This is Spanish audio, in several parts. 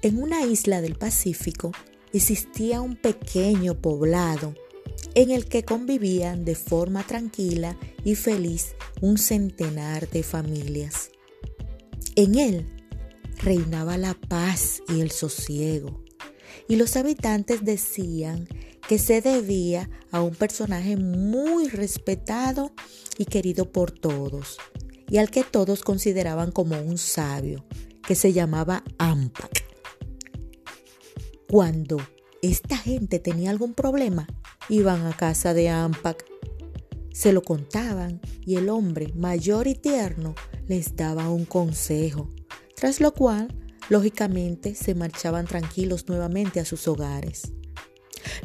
En una isla del Pacífico existía un pequeño poblado en el que convivían de forma tranquila y feliz un centenar de familias. En él reinaba la paz y el sosiego, y los habitantes decían que se debía a un personaje muy respetado y querido por todos, y al que todos consideraban como un sabio, que se llamaba Ampak. Cuando esta gente tenía algún problema, iban a casa de Ampak. Se lo contaban y el hombre, mayor y tierno, les daba un consejo, tras lo cual, lógicamente, se marchaban tranquilos nuevamente a sus hogares.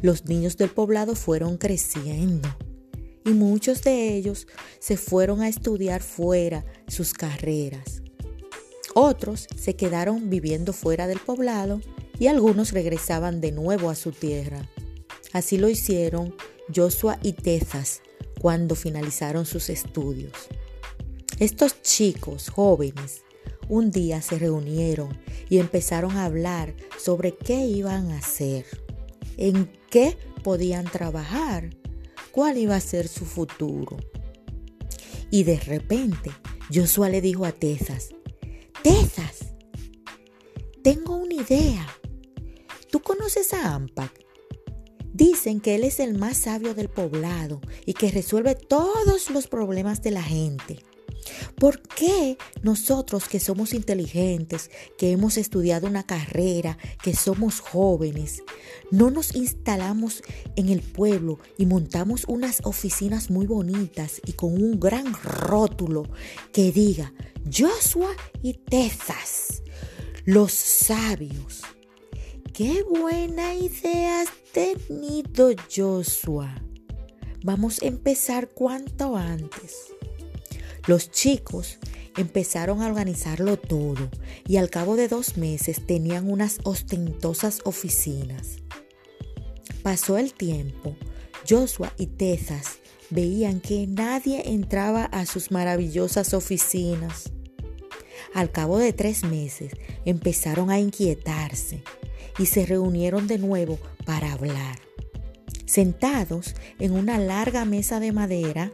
Los niños del poblado fueron creciendo y muchos de ellos se fueron a estudiar fuera sus carreras. Otros se quedaron viviendo fuera del poblado y algunos regresaban de nuevo a su tierra. Así lo hicieron Joshua y Tezas cuando finalizaron sus estudios. Estos chicos jóvenes un día se reunieron y empezaron a hablar sobre qué iban a hacer, en qué podían trabajar, cuál iba a ser su futuro. Y de repente Joshua le dijo a Tezas, Tezas, Dicen que él es el más sabio del poblado y que resuelve todos los problemas de la gente. ¿Por qué nosotros que somos inteligentes, que hemos estudiado una carrera, que somos jóvenes, no nos instalamos en el pueblo y montamos unas oficinas muy bonitas y con un gran rótulo que diga Joshua y Tezas, los sabios? Qué buena idea has tenido, Joshua. Vamos a empezar cuanto antes. Los chicos empezaron a organizarlo todo y al cabo de dos meses tenían unas ostentosas oficinas. Pasó el tiempo, Joshua y Tezas veían que nadie entraba a sus maravillosas oficinas. Al cabo de tres meses empezaron a inquietarse y se reunieron de nuevo para hablar. Sentados en una larga mesa de madera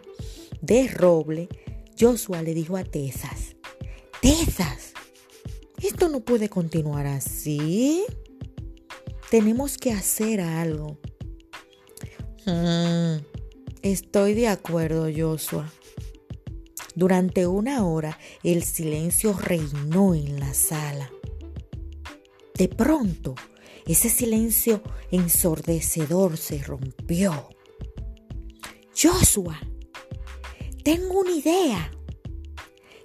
de roble, Joshua le dijo a Tezas, Tezas, esto no puede continuar así. Tenemos que hacer algo. Mm, estoy de acuerdo, Joshua. Durante una hora el silencio reinó en la sala. De pronto, ese silencio ensordecedor se rompió. Joshua, tengo una idea.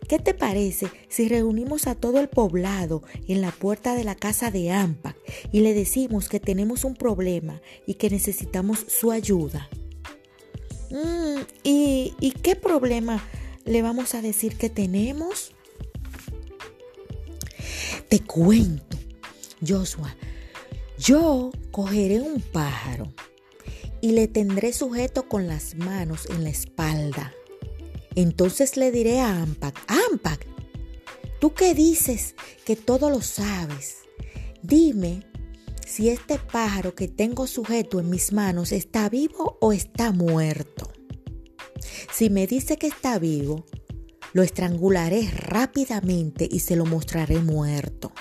¿Qué te parece si reunimos a todo el poblado en la puerta de la casa de Ampa y le decimos que tenemos un problema y que necesitamos su ayuda? Mm, ¿y, ¿Y qué problema le vamos a decir que tenemos? Te cuento. Joshua, yo cogeré un pájaro y le tendré sujeto con las manos en la espalda. Entonces le diré a Ampak, Ampak, tú qué dices que todo lo sabes. Dime si este pájaro que tengo sujeto en mis manos está vivo o está muerto. Si me dice que está vivo, lo estrangularé rápidamente y se lo mostraré muerto.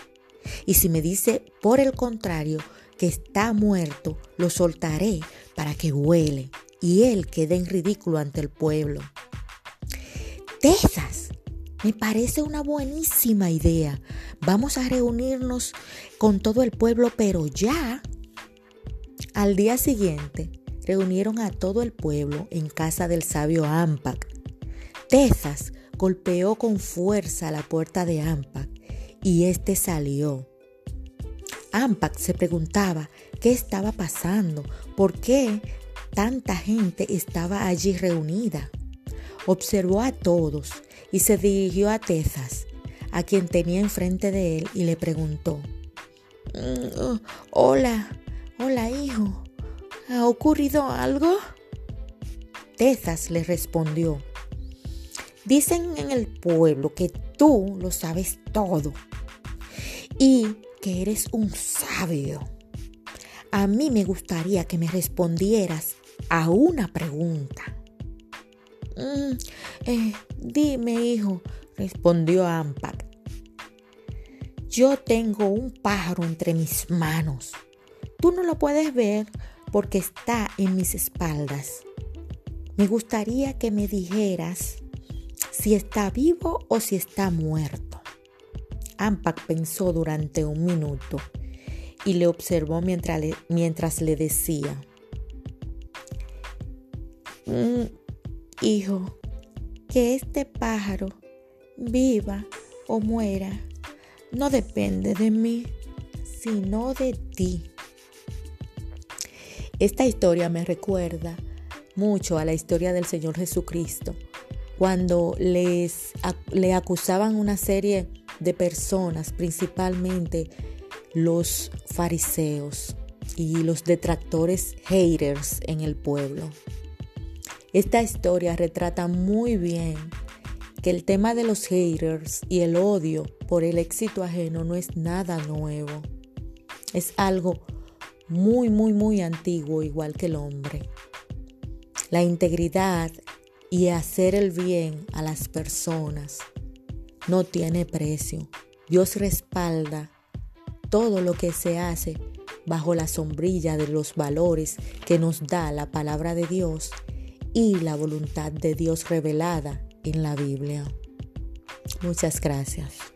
Y si me dice, por el contrario, que está muerto, lo soltaré para que huele y él quede en ridículo ante el pueblo. Tesas, me parece una buenísima idea. Vamos a reunirnos con todo el pueblo, pero ya. Al día siguiente, reunieron a todo el pueblo en casa del sabio Ampak. Tesas golpeó con fuerza la puerta de Ampak y éste salió. Ampak se preguntaba qué estaba pasando, por qué tanta gente estaba allí reunida. Observó a todos y se dirigió a Tezas, a quien tenía enfrente de él, y le preguntó, mm, Hola, hola hijo, ¿ha ocurrido algo? Tezas le respondió, Dicen en el pueblo que tú lo sabes todo y que eres un sabio. A mí me gustaría que me respondieras a una pregunta. Mm, eh, dime, hijo, respondió Ampak. Yo tengo un pájaro entre mis manos. Tú no lo puedes ver porque está en mis espaldas. Me gustaría que me dijeras si está vivo o si está muerto. Ampak pensó durante un minuto y le observó mientras le, mientras le decía, mm, Hijo, que este pájaro viva o muera no depende de mí, sino de ti. Esta historia me recuerda mucho a la historia del Señor Jesucristo, cuando les, le acusaban una serie de personas, principalmente los fariseos y los detractores haters en el pueblo. Esta historia retrata muy bien que el tema de los haters y el odio por el éxito ajeno no es nada nuevo. Es algo muy, muy, muy antiguo, igual que el hombre. La integridad y hacer el bien a las personas no tiene precio. Dios respalda todo lo que se hace bajo la sombrilla de los valores que nos da la palabra de Dios y la voluntad de Dios revelada en la Biblia. Muchas gracias.